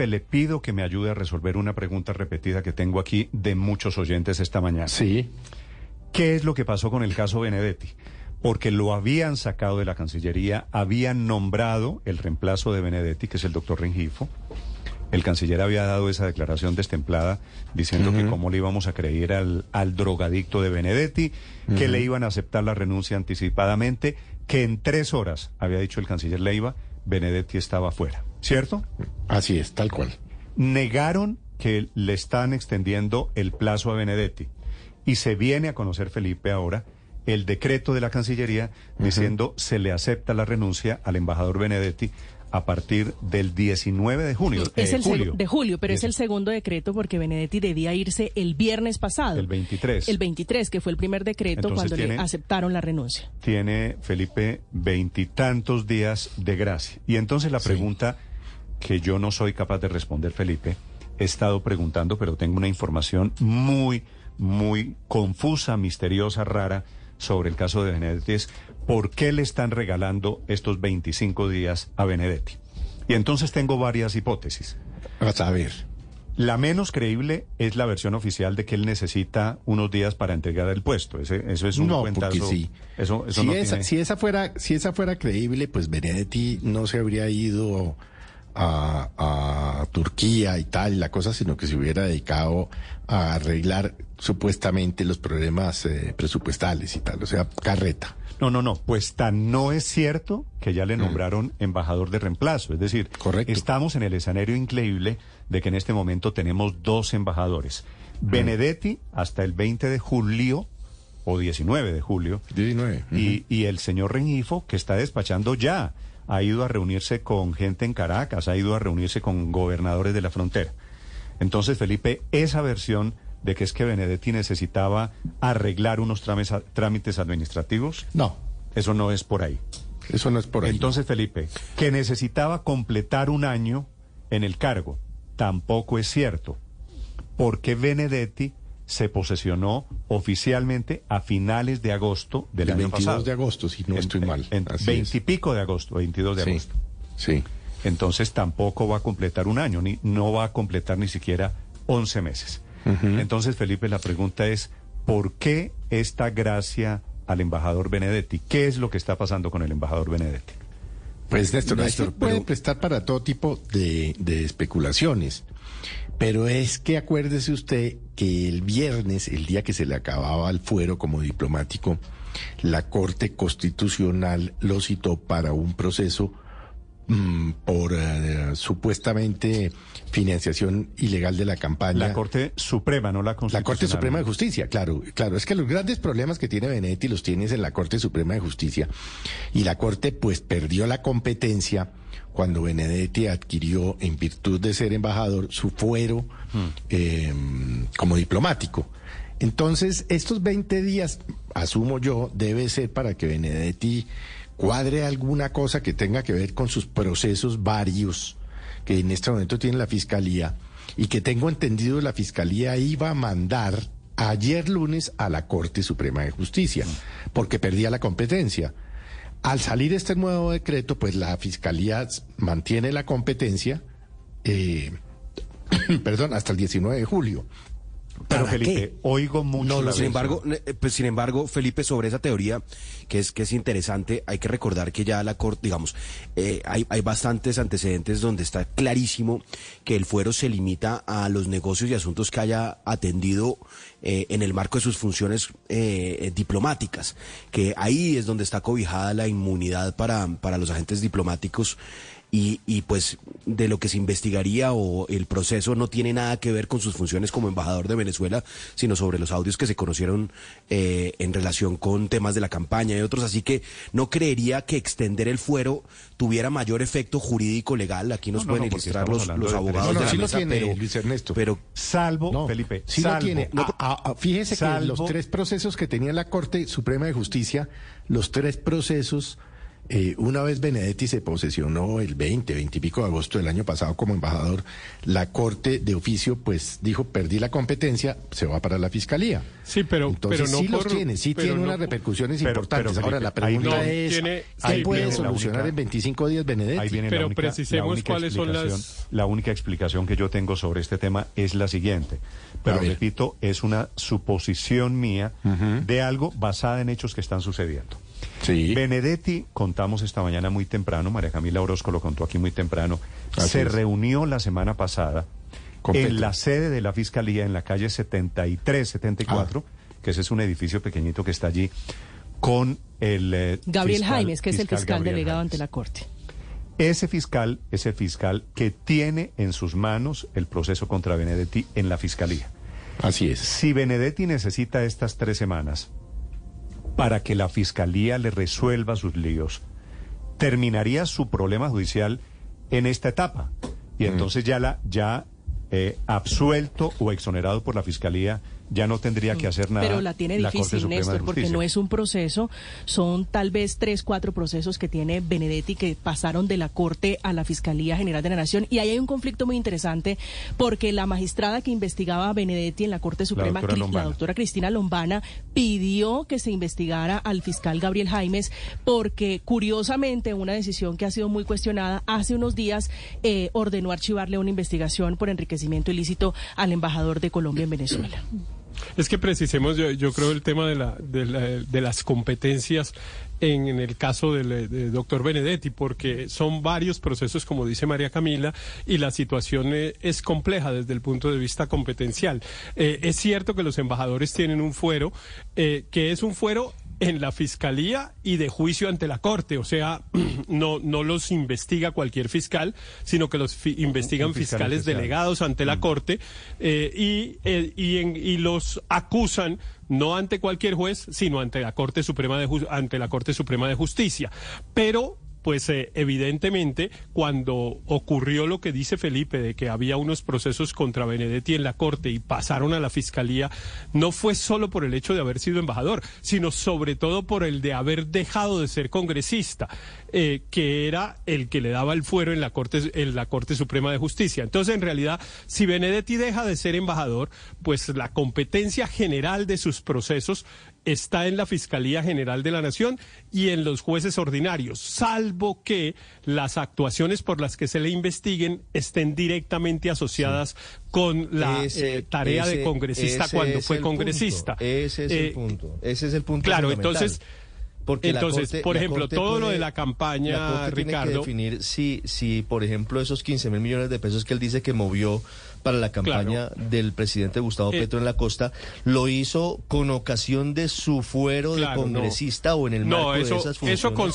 Felipe, le pido que me ayude a resolver una pregunta repetida que tengo aquí de muchos oyentes esta mañana. Sí. ¿Qué es lo que pasó con el caso Benedetti? Porque lo habían sacado de la Cancillería, habían nombrado el reemplazo de Benedetti, que es el doctor Rengifo. El canciller había dado esa declaración destemplada diciendo que cómo le íbamos a creer al, al drogadicto de Benedetti, que le iban a aceptar la renuncia anticipadamente, que en tres horas, había dicho el canciller Leiva, Benedetti estaba fuera. ¿Cierto? Así es, tal cual. Negaron que le están extendiendo el plazo a Benedetti. Y se viene a conocer, Felipe, ahora el decreto de la Cancillería diciendo se le acepta la renuncia al embajador Benedetti a partir del 19 de junio. Es eh, el julio. de julio, pero es el segundo decreto porque Benedetti debía irse el viernes pasado. El 23. El 23, que fue el primer decreto Entonces cuando tiene- le aceptaron la renuncia. tiene Felipe veintitantos días de gracia. Y entonces la pregunta que yo no soy capaz de responder, Felipe, he estado preguntando, pero tengo una información muy, muy confusa, misteriosa, rara sobre el caso de Benedetti, es por qué le están regalando estos 25 días a Benedetti. Y entonces tengo varias hipótesis. A ver. La menos creíble es la versión oficial de que él necesita unos días para entregar el puesto. Ese- eso es un no, cuentazo. porque sí. Eso, eso si, no esa, tiene- si, esa fuera, si esa fuera creíble, pues Benedetti no se habría ido a, a Turquía y tal, la cosa, sino que se hubiera dedicado a arreglar supuestamente los problemas eh, presupuestales y tal, o sea, carreta. No, no, no. Pues tan no es cierto que ya le nombraron embajador de reemplazo. Es decir, Mm. Correcto. estamos en el escenario increíble de que en este momento tenemos dos embajadores. Mm. Benedetti hasta el 20 de julio o 19 de julio 19. y, y el señor Rengifo que está despachando ya. Ha ido a reunirse con gente en Caracas, ha ido a reunirse con gobernadores de la frontera. Entonces, Felipe, esa versión de que es que Benedetti necesitaba arreglar unos trámites, trámites administrativos, No, eso no es por ahí. eso no es por ahí. Entonces, Felipe, que necesitaba completar un año en el cargo, tampoco es cierto. Porque Benedetti se posesionó oficialmente a finales de agosto del el año 22 pasado. de agosto, si no En- estoy mal. En Así de agosto, 22 de Sí, agosto. sí. Entonces tampoco va a completar un año, ni no va a completar ni siquiera 11 meses. Entonces, Felipe, la pregunta es, ¿por qué esta gracia al embajador Benedetti? ¿Qué es lo que está pasando con el embajador Benedetti? Pues Néstor, Néstor, esto puede pero- prestar para todo tipo de, de especulaciones. Pero es que acuérdese usted que el viernes, el día que se le acababa el fuero como diplomático, la Corte Constitucional lo citó para un proceso mm, por eh, supuestamente financiación ilegal de la campaña. La Corte Suprema, no la La Constitucional. Corte Suprema de Justicia, claro, claro. Es que los grandes problemas que tiene Benedetti los tienes en la Corte Suprema de Justicia. Y la Corte, pues, perdió la competencia cuando Benedetti adquirió, en virtud de ser embajador, su fuero eh, como diplomático. Entonces, estos 20 días, asumo yo, debe ser para que Benedetti cuadre alguna cosa que tenga que ver con sus procesos varios que en este momento tiene la Fiscalía y que tengo entendido la Fiscalía iba a mandar ayer lunes a la Corte Suprema de Justicia, porque perdía la competencia. Al salir este nuevo decreto, pues la Fiscalía mantiene la competencia, eh, perdón, hasta el 19 de julio. Pero ¿Para Felipe, qué? oigo mucho. No, no, sin embargo, eh, pues sin embargo, Felipe, sobre esa teoría, que es que es interesante, hay que recordar que ya la Corte, digamos, eh, hay, hay bastantes antecedentes donde está clarísimo que el fuero se limita a los negocios y asuntos que haya atendido eh, en el marco de sus funciones eh, diplomáticas, que ahí es donde está cobijada la inmunidad para, para los agentes diplomáticos y, y pues de lo que se investigaría o el proceso no tiene nada que ver con sus funciones como embajador de Venezuela, sino sobre los audios que se conocieron eh, en relación con temas de la campaña y otros. Así que no creería que extender el fuero tuviera mayor efecto jurídico legal. Aquí nos No, pueden no, ilustrar los, abogados No, no, de la sí lo tiene, pero, Luis Ernesto. pero Salvo, No, Felipe, sí salvo. lo tiene. No, A- a- a- fíjese que los tres procesos que tenía la Corte Suprema de Justicia, los tres procesos eh, una vez Benedetti se posesionó el 20, 20 y pico de agosto del año pasado como embajador, la Corte de oficio pues dijo, perdí la competencia, se va para la Fiscalía. Sí, pero, Entonces pero no sí los tiene, sí tiene no unas repercusiones pero- importantes. pero, Ahora la pregunta es, tiene- ¿qué ahí puede solucionar única- en 25 días Benedetti? Ahí viene Pero la única, precisemos la única cuáles son las- explicación. La única explicación que yo tengo sobre este tema es la siguiente. Pero repito, es una suposición mía de algo basada en hechos que están sucediendo. Sí. Benedetti, contamos esta mañana muy temprano, María Camila Orozco lo contó aquí muy temprano, Así se es. reunió la semana pasada Con Petro. en la sede de la Fiscalía, en la calle 73, 74, Ah. que ese es un edificio pequeñito que está allí, con el... eh, Gabriel fiscal- Jaimes, que es el fiscal Gabriel delegado Jaimes. ante la Corte. Ese fiscal, ese fiscal que tiene en sus manos el proceso contra Benedetti en la fiscalía. Así es. Si Benedetti necesita estas tres semanas para que la fiscalía le resuelva sus líos, terminaría su problema judicial en esta etapa. Y entonces ya la, ya eh, absuelto o exonerado por la fiscalía, ya no tendría que hacer nada. Pero la tiene difícil, de Néstor, porque no es un proceso, son tal vez tres, cuatro procesos que tiene Benedetti que pasaron de la Corte a la Fiscalía General de la Nación. Y ahí hay un conflicto muy interesante porque la magistrada que investigaba a Benedetti en la Corte Suprema, doctora Cri- Lombana. la doctora Cristina Lombana, pidió que se investigara al fiscal Gabriel Jaimes porque, curiosamente, una decisión que ha sido muy cuestionada, hace unos días eh, ordenó archivarle una investigación por enriquecimiento ilícito al embajador de Colombia en Venezuela. Es que precisemos, yo, yo creo, el tema de, la, de, la- de las competencias en, el caso del de doctor Benedetti, porque son varios procesos, como dice María Camila, y la situación eh, es compleja desde el punto de vista competencial. Eh, es cierto que los embajadores tienen un fuero, eh, que es un fuero en la fiscalía y de juicio ante la corte, o sea, no no los investiga cualquier fiscal, sino que los fi- investigan fiscales delegados ante la corte eh, y, eh, y, en- y los acusan no ante cualquier juez, sino ante la Corte Suprema de ante la Corte Suprema de Justicia. Pero pues eh, evidentemente cuando ocurrió lo que dice Felipe de que había unos procesos contra Benedetti en la corte y pasaron a la fiscalía, no fue solo por el hecho de haber sido embajador, sino sobre todo por el de haber dejado de ser congresista, eh, que era el que le daba el fuero en la corte en la Corte Suprema de Justicia. Entonces, en realidad, si Benedetti deja de ser embajador, pues la competencia general de sus procesos está en la Fiscalía General de la Nación y en los jueces ordinarios, salvo que las actuaciones por las que se le investiguen estén directamente asociadas con la Ese- eh, tarea de congresista cuando fue congresista. punto. Ese es Eh, el punto. Ese es el punto. claro, entonces, Porque entonces, Corte- por ejemplo, todo lo puede- de la campaña, la Corte tiene Ricardo- que definir si, si, por ejemplo, esos 15 mil millones de pesos que él dice que movió para la campaña del presidente Gustavo Eh, Petro en la costa, lo hizo con ocasión de su fuero Claro, de no. congresista o en el no, marco eso, de esas funciones. eso con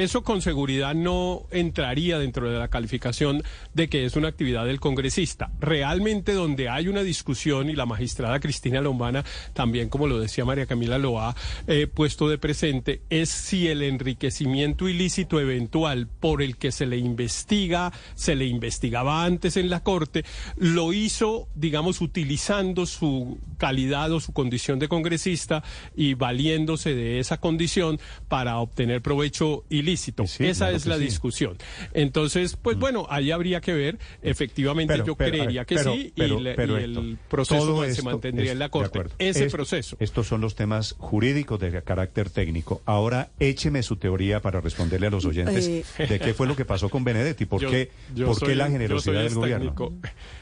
eso con seguridad no entraría dentro de la calificación de que es una actividad del congresista. Realmente donde hay una discusión y la magistrada Cristina Lombana también, como lo decía María Camila, lo ha eh, puesto de presente, es si el enriquecimiento ilícito eventual por el que se le investiga, se le investigaba antes en la Corte, lo hizo, digamos, utilizando su calidad o su condición de congresista y valiéndose de esa condición para obtener provecho ilícito. Sí, Esa claro es la sí. discusión. Entonces, pues bueno, ahí habría que ver. Efectivamente, Pero- yo pero, creería ver, que pero- sí pero- y, le- pero y esto, el proceso todo se esto mantendría es- en la Corte. acuerdo. Ese Es- proceso. Estos son los temas jurídicos de carácter técnico. Ahora écheme su teoría para responderle a los oyentes Eh. de qué fue lo que pasó con Benedetti. ¿Por Yo- qué, yo por soy- qué la yo generosidad soy del gobierno? técnico.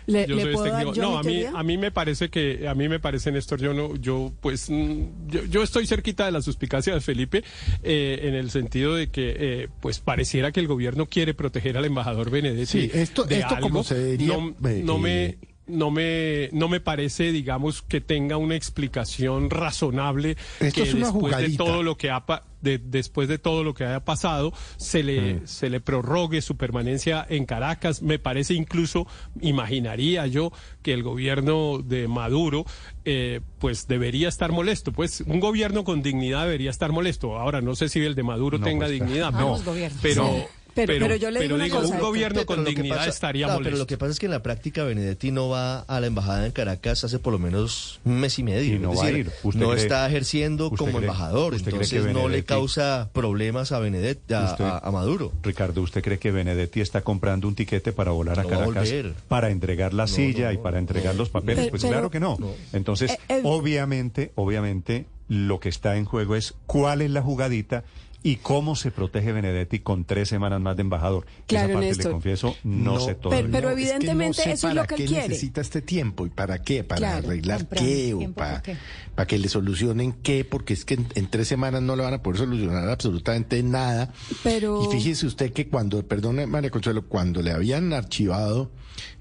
¿Le- Yo le soy puedo dar técnico. yo No, a mí, a mí me parece que, a mí me parece, Néstor, yo no, yo pues, mm, yo, yo estoy cerquita de la suspicacia de Felipe eh, en el sentido de que, eh, pues, pareciera que el gobierno quiere proteger al embajador Benedetti. Sí, esto- de esto como algo. se diría, No, eh, no me no me no me parece digamos que tenga una explicación razonable Esto que es una después de jugadita. todo lo que ha de- después de todo lo que haya pasado se le Mm. se le prorrogue su permanencia en Caracas me parece incluso imaginaría yo que el gobierno de Maduro eh, pues debería estar molesto pues un gobierno con dignidad debería estar molesto ahora no sé si el de Maduro No, tenga pues, dignidad no. pero-. Pero. Pero, pero, yo le digo, una digo, cosa, un gobierno con Pero dignidad pasa- estaría no, molesto. Pero lo que pasa es que en la práctica Benedetti no va a la embajada en Caracas hace por lo menos un mes y medio. Y no es va a ir. ¿Usted no cree- está ejerciendo usted como cree- embajador, usted cree entonces que no le causa problemas a Benedetti, a, Usted- a- a Maduro. Ricardo, ¿usted cree que Benedetti está comprando un tiquete para volar a No va a Caracas volver. para entregar la silla no, y para entregar no. los papeles? Pero- pues pero- claro que no. Entonces, Eh, eh, obviamente, obviamente, lo que está en juego es cuál es la jugadita y cómo se protege Benedetti con tres semanas más de embajador. Claro, Esa parte, Néstor. le confieso, no, No, sé todo. pero- pero No, es que evidentemente no sé eso es para lo que él quiere. necesita este tiempo y para qué, para Claro, arreglar qué o para, ¿para qué? para que le solucionen qué, porque es que en, en tres semanas no le van a poder solucionar absolutamente nada. Pero- Y fíjese usted que cuando, perdone María Consuelo, cuando le habían archivado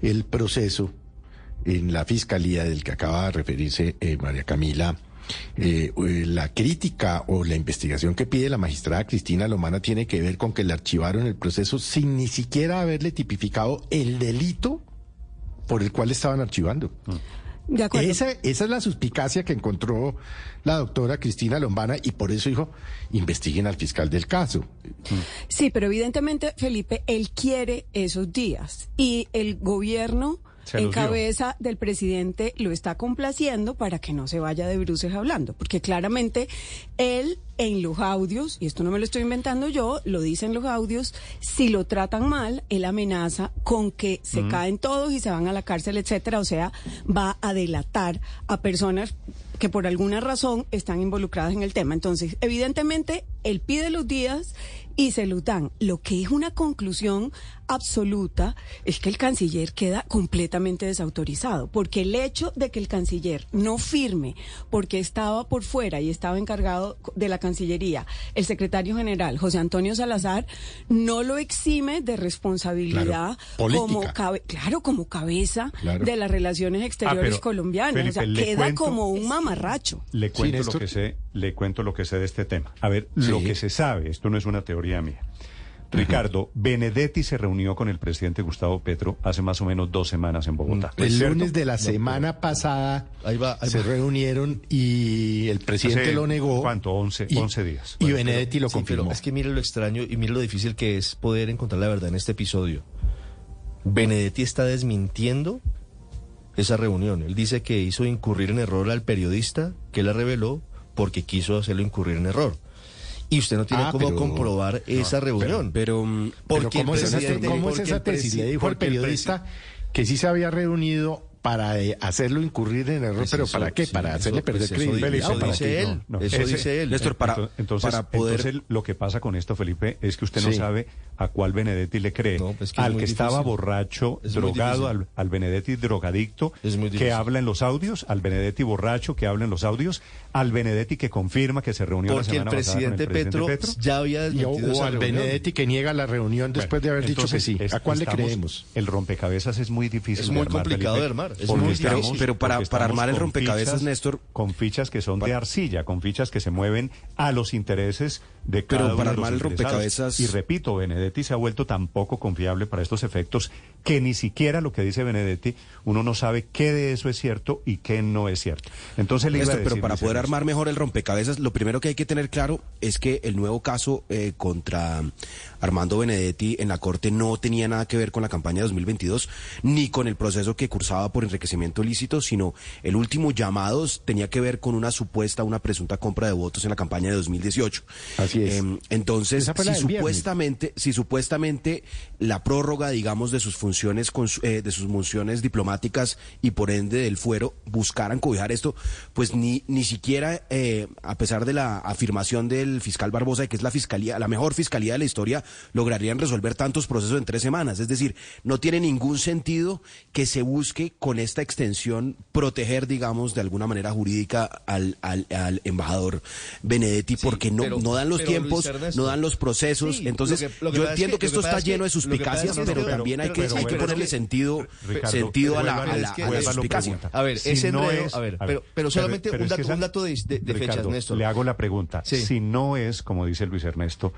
el proceso en la fiscalía del que acaba de referirse eh, María Camila, eh, eh, la crítica o la investigación que pide la magistrada Cristina Lomana tiene que ver con que le archivaron el proceso sin ni siquiera haberle tipificado el delito por el cual estaban archivando. De acuerdo. Esa, esa es la suspicacia que encontró la doctora Cristina Lombana y por eso dijo, investiguen al fiscal del caso. Sí, pero evidentemente, Felipe, él quiere esos días y el gobierno Se en cabeza del presidente lo está complaciendo para que no se vaya de bruces hablando, porque claramente él en los audios, y esto no me lo estoy inventando yo, lo dicen los audios, si lo tratan mal, él amenaza con que se caen todos y se van a la cárcel, etcétera, o sea, va a delatar a personas que por alguna razón están involucradas en el tema. Entonces, evidentemente, él pide los días y se los dan. Lo que es una conclusión absoluta es que el canciller queda completamente desautorizado, porque el hecho de que el canciller no firme, porque estaba por fuera y estaba encargado de la Cancillería, el secretario general José Antonio Salazar, no lo exime de responsabilidad Claro, como cabe- claro, como cabeza Claro. de las relaciones exteriores Ah, pero, colombianas. Felipe, o sea, queda cuento- como un mamarracho. Le cuento lo que sé, le cuento lo que sé de este tema. A ver, lo que se sabe, esto no es una teoría mía. Ricardo, Benedetti se reunió con el presidente Gustavo Petro hace más o menos dos semanas en Bogotá. El ¿cierto? lunes de la semana pasada Ahí va, ahí se va. reunieron y el presidente Hace, lo negó. ¿cuánto? 11 y, 11 días. Y Bueno, Benedetti pero- lo sí, pero confirmó. es que mire lo extraño y mire lo difícil que es poder encontrar la verdad en este episodio. Benedetti está desmintiendo esa reunión. Él dice que hizo incurrir en error al periodista que la reveló porque quiso hacerlo incurrir en error. Y usted no tiene Ah, cómo pero- comprobar esa reunión. Pero, Pero porque ¿cómo, es esa, cómo es tesis? Le dijo al periodista que sí se había reunido para eh, hacerlo incurrir en error, Pues pero eso- ¿para qué? sí, ¿Para eso- hacerle perder pues eso credibilidad? dice- o para dice él. No, no. Eso Ese- dice él. Néstor, para, Ento- entonces, para poder... entonces, lo que pasa con esto, Felipe, es que usted no Sí. sabe a cuál Benedetti le cree. No, pues que al que estaba borracho, Es drogado, al, al Benedetti drogadicto, que habla en los audios, al Benedetti borracho que habla en los audios, al Benedetti que confirma que se reunió la Porque el semana pasada con presidente, el presidente Petro, Petro. ya había o, desmentido o al reunión. Benedetti que niega la reunión después de haber dicho que sí. es- ¿A cuál le creemos? El rompecabezas es muy difícil. Es de muy armar, complicado Felipe, de armar, es muy estamos- difícil. Pero para- para armar el con rompecabezas, fichas- Néstor- Con fichas que son de arcilla, con fichas que se mueven a los intereses de Pero cada uno para de los armar el rompecabezas- Y repito, Benedetti se ha vuelto tan poco confiable para estos efectos que ni siquiera lo que dice Benedetti, uno no sabe qué de eso es cierto y qué no es cierto. Entonces le iba a Néstor, pero para poder armar mejor el rompecabezas, lo primero que hay que tener claro es que el nuevo caso eh, contra Armando Benedetti en la Corte no tenía nada que ver con la campaña de 2022 ni con el proceso que cursaba por enriquecimiento ilícito, sino el último llamado tenía que ver con una supuesta, una presunta compra de votos en la campaña de 2018. Así es. Em, entonces, si supuestamente, si supuestamente la prórroga, digamos, de sus funciones, eh, de sus funciones diplomáticas y por ende del fuero buscaran cobijar esto, pues ni ni siquiera, eh, a pesar de la afirmación del fiscal Barbosa de que es la fiscalía, la mejor fiscalía de la historia, lograrían resolver tantos procesos en tres semanas. Es decir, no tiene ningún sentido que se busque con esta extensión proteger, digamos, de alguna manera jurídica al, al, al embajador Benedetti, Sí, porque no, pero- no dan los tiempos, no dan los procesos. Sí, Entonces, lo que- lo que yo entiendo que- esto está pasa es que- lleno de suspicacias, pero pero- también hay que, pero- hay que pero- ponerle pero- sentido, Ricardo, sentido a la, vuelva- a la, es que- a la vuelva a lo suspicacia. A ver, Si ese no es- a ver, pero- pero solamente un es dato- que esa- un dato de- de- de fechas, Néstor. Le hago la pregunta. Sí. Si no es, como dice Luis Ernesto,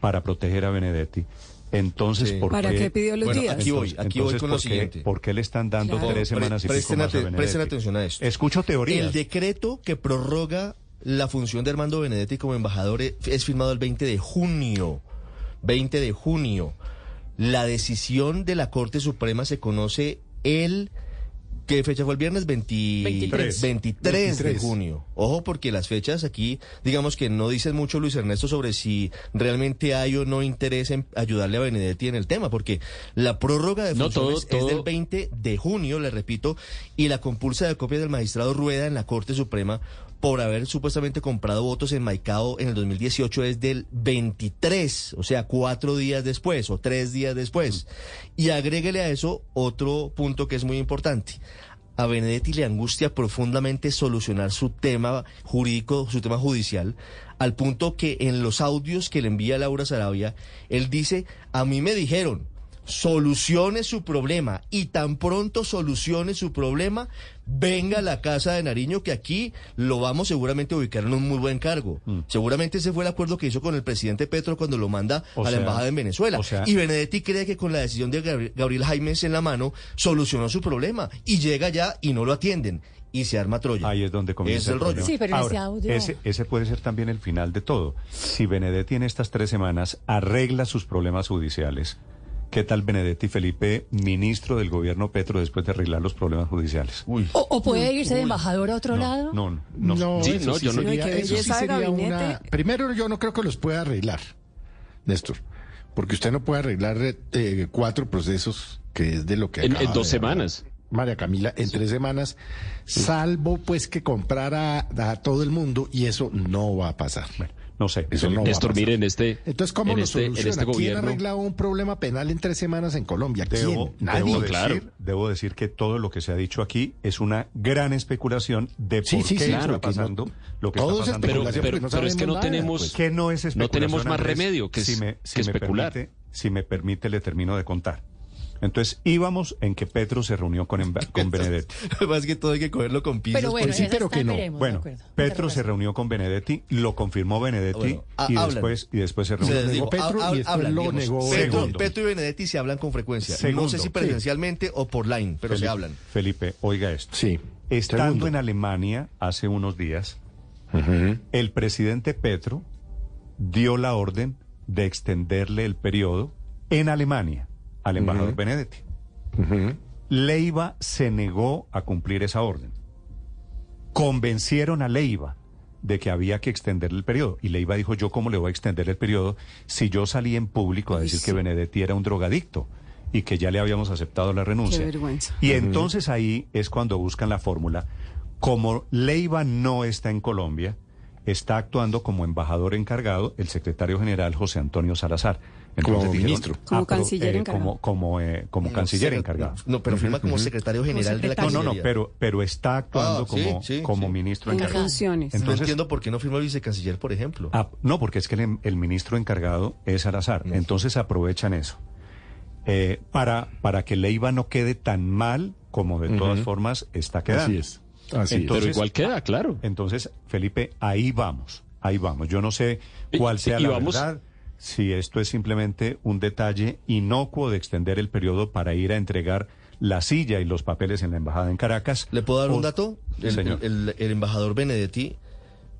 para proteger a Benedetti, entonces, Sí. ¿por ¿Para qué? qué pidió los Bueno, días? aquí voy, aquí voy entonces, con lo ¿por qué- siguiente. ¿Por qué le están dando Claro. tres semanas y Pre- pico presten más a presten atención a esto. Escucho teorías. El decreto que prorroga la función de Armando Benedetti como embajador e- es firmado el 20 de junio. 20 de junio. La decisión de la Corte Suprema se conoce el... ¿Qué fecha fue el viernes? 20 23. 23 de 23. junio. Ojo, porque las fechas aquí, digamos que no dicen mucho, Luis Ernesto, sobre si realmente hay o no interés en ayudarle a Benedetti en el tema, porque la prórroga de No, todo- funciones es del todo- 20 de junio, le repito, y la compulsa de copias del magistrado Rueda en la Corte Suprema por haber supuestamente comprado votos en Maicao en el 2018 es del 23, o sea, cuatro días después o tres días después. Y agréguele a eso otro punto que es muy importante. A Benedetti le angustia profundamente solucionar su tema jurídico, su tema judicial, al punto que en los audios que le envía Laura Sarabia, él dice, a mí me dijeron, solucione su problema y tan pronto solucione su problema, venga a la casa de Nariño que aquí lo vamos seguramente a ubicar en un muy buen cargo. Seguramente ese fue el acuerdo que hizo con el presidente Petro cuando lo manda O a la embajada en Venezuela. o sea- y Benedetti cree que con la decisión de Gabri- Gabriel Jaimes en la mano solucionó su problema y llega ya y no lo atienden y se arma Troya. Ahí es donde comienza Ese es el rollo. problema. Sí, pero en ese Ahora, audio- Ese, ese puede ser también el final de todo. Si Benedetti en estas tres semanas arregla sus problemas judiciales, ¿qué tal Benedetti Felipe, ministro del gobierno Petro, después de arreglar los problemas judiciales? O, o puede irse de embajador a otro lado. No, no, no. No, Sí, eso no, sí yo no- sería, eso sí sería una... Primero, yo no creo que los pueda arreglar, Néstor, porque usted no puede arreglar eh, cuatro procesos, que es de lo que En, acaba en dos semanas. María Camila, en tres semanas, salvo pues que comprara a todo el mundo, y eso no va a pasar. Bueno, no sé. Eso no Néstor, pasar. mire, en este, Entonces, ¿cómo en lo este, en soluciona? este ¿Quién gobierno... arregla un problema penal en tres semanas en Colombia? ¿Quién? Debo, Nadie. debo claro. decir, debo decir que todo lo que se ha dicho aquí es una gran especulación de Sí, por sí, qué sí, está porque no- pasando lo que todo está es pasando. Pero, especulación, pero, porque no pero es que no nada, tenemos... pues. que no es No tenemos más Andrés. remedio que, si me, que si me especular. permite, si me permite, le termino de contar. Entonces, íbamos en que Petro se reunió con, con Benedetti. Más que todo hay que cogerlo con pinzas. Pero bueno, Pues sí, pero que no. veremos, Bueno. Petro se reunió con Benedetti, lo confirmó Benedetti Bueno, ah, y, después, y después se Se reunió. Lo digo, Petro hab- y después hablan, lo digamos. negó Petro, y Benedetti se hablan con frecuencia. Segundo. No sé si presencialmente o por line, pero se Felipe, hablan. Felipe, oiga esto. Sí. Estando Segundo. en Alemania hace unos días, el presidente Petro dio la orden de extenderle el periodo en Alemania al embajador Benedetti. Leiva se negó a cumplir esa orden. Convencieron a Leiva de que había que extenderle el periodo. Y Leiva dijo, yo cómo le voy a extender el periodo si yo salí en público a decir que Benedetti era un drogadicto y que ya le habíamos aceptado la renuncia. Qué vergüenza. Y entonces ahí es cuando buscan la fórmula. Como Leiva no está en Colombia, está actuando como embajador encargado el secretario general José Antonio Salazar. Como ministro. Como ah, pero, canciller eh, encargado. Como, como, eh, como canciller encargado. No, pero firma como secretario general de la No, no, no, Cancillería. pero, pero está actuando Ah, como, sí, como sí. ministro En encargado. funciones. no Entonces- entiendo por qué no firma el vicecanciller, por ejemplo. Ah, no, porque es que el, el ministro encargado es Salazar. Entonces aprovechan eso. Eh, para, para que Leiva no quede tan mal como de todas formas está quedando. Así es. Así Entonces- Pero igual queda, claro. Entonces, Felipe, ahí vamos, ahí vamos. Yo no sé cuál Y- sea y la vamos- verdad, si esto es simplemente un detalle inocuo de extender el periodo para ir a entregar la silla y los papeles en la embajada en Caracas. ¿Le puedo dar o- un dato? El, señor. el- el embajador Benedetti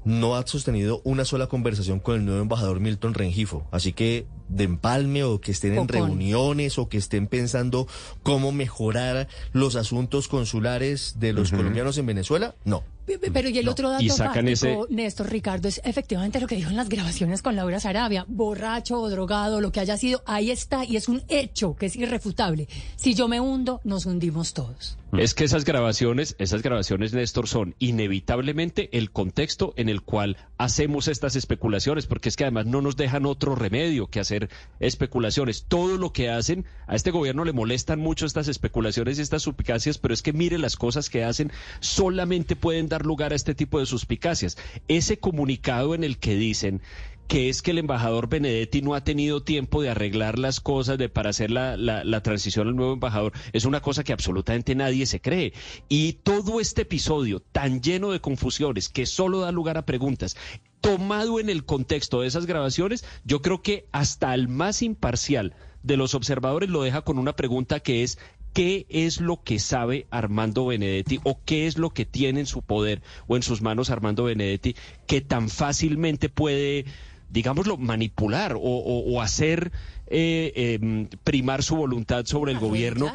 no ha sostenido una sola conversación con el nuevo embajador Milton Rengifo. Así que de empalme o que estén en O reuniones o que estén pensando cómo mejorar los asuntos consulares de los colombianos en Venezuela, no. Pe- pe- Pero y el otro dato Y sacan fáctico, Néstor Ricardo, es efectivamente lo que dijo en las grabaciones con Laura Sarabia. Borracho o drogado, lo que haya sido, ahí está y es un hecho que es irrefutable. Si yo me hundo, nos hundimos todos. Es que esas grabaciones, esas grabaciones, Néstor, son inevitablemente el contexto en el cual hacemos estas especulaciones, porque es que además no nos dejan otro remedio que hacer especulaciones. Todo lo que hacen, a este gobierno le molestan mucho estas especulaciones y estas suspicacias, pero es que mire las cosas que hacen, solamente pueden dar lugar a este tipo de suspicacias. Ese comunicado en el que dicen que es que el embajador Benedetti no ha tenido tiempo de arreglar las cosas de para hacer la, la, la transición al nuevo embajador, es una cosa que absolutamente nadie se cree. Y todo este episodio tan lleno de confusiones que solo da lugar a preguntas, tomado en el contexto de esas grabaciones, yo creo que hasta el más imparcial de los observadores lo deja con una pregunta que es ¿Qué es lo que sabe Armando Benedetti o qué es lo que tiene en su poder o en sus manos Armando Benedetti que tan fácilmente puede digámoslo, manipular o, o- o hacer eh, eh, primar su voluntad sobre el gobierno,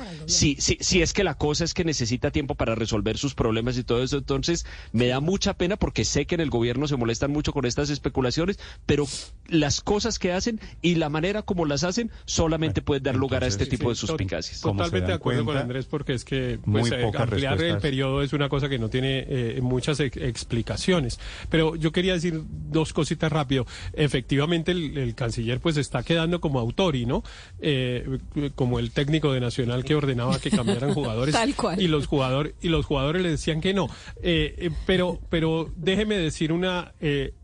si, si es que la cosa es que necesita tiempo para resolver sus problemas y todo eso, entonces me da mucha pena porque sé que en el gobierno se molestan mucho con estas especulaciones, pero las cosas que hacen y la manera como las hacen solamente pueden dar lugar a este tipo de suspicacias. Totalmente de acuerdo con Andrés porque es que muy pues, eh, ampliar el respuestas. periodo es una cosa que no tiene eh, muchas ex- explicaciones. Pero yo quería decir dos cositas rápido. Efectivamente el, el canciller pues está quedando como autori, ¿no? Eh, como el técnico de Nacional que ordenaba que cambiaran jugadores Tal cual. y los jugadores y los jugadores le decían que no. Eh, eh, pero pero déjeme decir una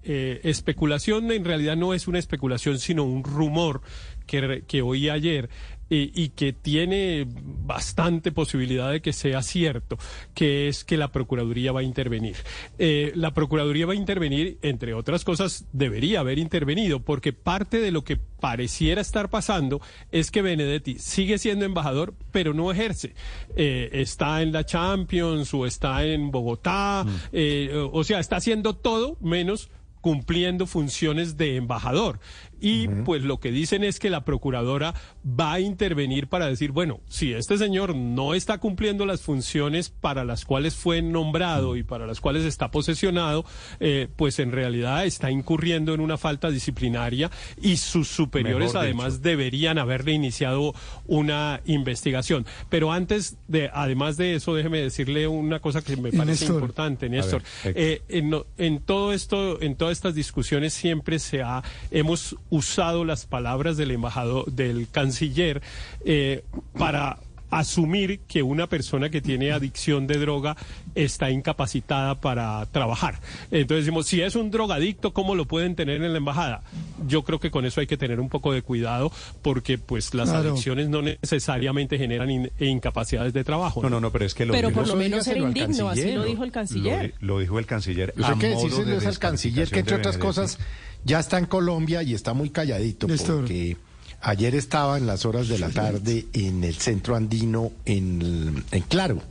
eh, especulación en realidad no es una especulación sino un rumor que, que oí ayer eh, y que tiene bastante posibilidad de que sea cierto, que es que la Procuraduría va a intervenir. Eh, la Procuraduría va a intervenir, entre otras cosas, debería haber intervenido, porque parte de lo que pareciera estar pasando es que Benedetti sigue siendo embajador, pero no ejerce. Eh, está en la Champions o está en Bogotá, eh, o sea, está haciendo todo menos cumpliendo funciones de embajador. Y pues lo que dicen es que la procuradora va a intervenir para decir, bueno, si este señor no está cumpliendo las funciones para las cuales fue nombrado y para las cuales está posesionado, eh, pues en realidad está incurriendo en una falta disciplinaria y sus superiores Mejor además dicho. deberían haberle iniciado una investigación. Pero antes de, además de eso, déjeme decirle una cosa que me parece Néstor. importante, Néstor. Eh, en, en todo esto, en todas estas discusiones siempre se ha, hemos usado las palabras del embajador, del canciller, eh, para asumir que una persona que tiene adicción de droga está incapacitada para trabajar. Entonces decimos, si es un drogadicto, ¿cómo lo pueden tener en la embajada? Yo creo que con eso hay que tener un poco de cuidado porque pues las Claro. adicciones no necesariamente generan in- incapacidades de trabajo. No, no, no, pero es que lo Pero dijo, por lo menos era indigno, así lo dijo el canciller. lo dijo el canciller. A hay que modo de es al canciller que, entre otras cosas, ya está en Colombia y está muy calladito Néstor. porque ayer estaba en las horas de la tarde en el centro andino en, en Claro,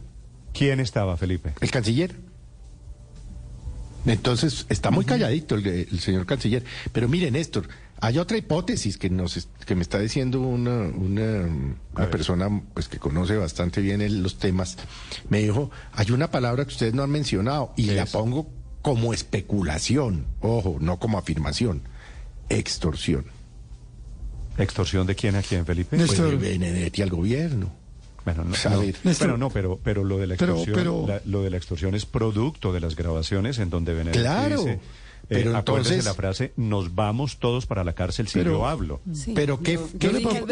¿Quién estaba, Felipe? el canciller. Entonces, está muy calladito el, el señor canciller. Pero mire, Néstor, hay otra hipótesis que nos que me está diciendo una, una, una persona pues que conoce bastante bien el- los temas. Me dijo, hay una palabra que ustedes no han mencionado y ¿Qué la es? pongo como especulación, ojo, no como afirmación, extorsión. ¿Extorsión de quién a quién, Felipe? Néstor. Pues de Benedetti al gobierno. Bueno, no, Pues, a no, bueno, no, pero, pero lo de la Pero- extorsión, pero- la- lo de la extorsión es producto de las grabaciones en donde Benedetti Claro, dice, pero eh, acuérdese entonces- la frase, nos vamos todos para la cárcel si Pero- yo hablo. Sí. Pero qué, Yo- qué- yo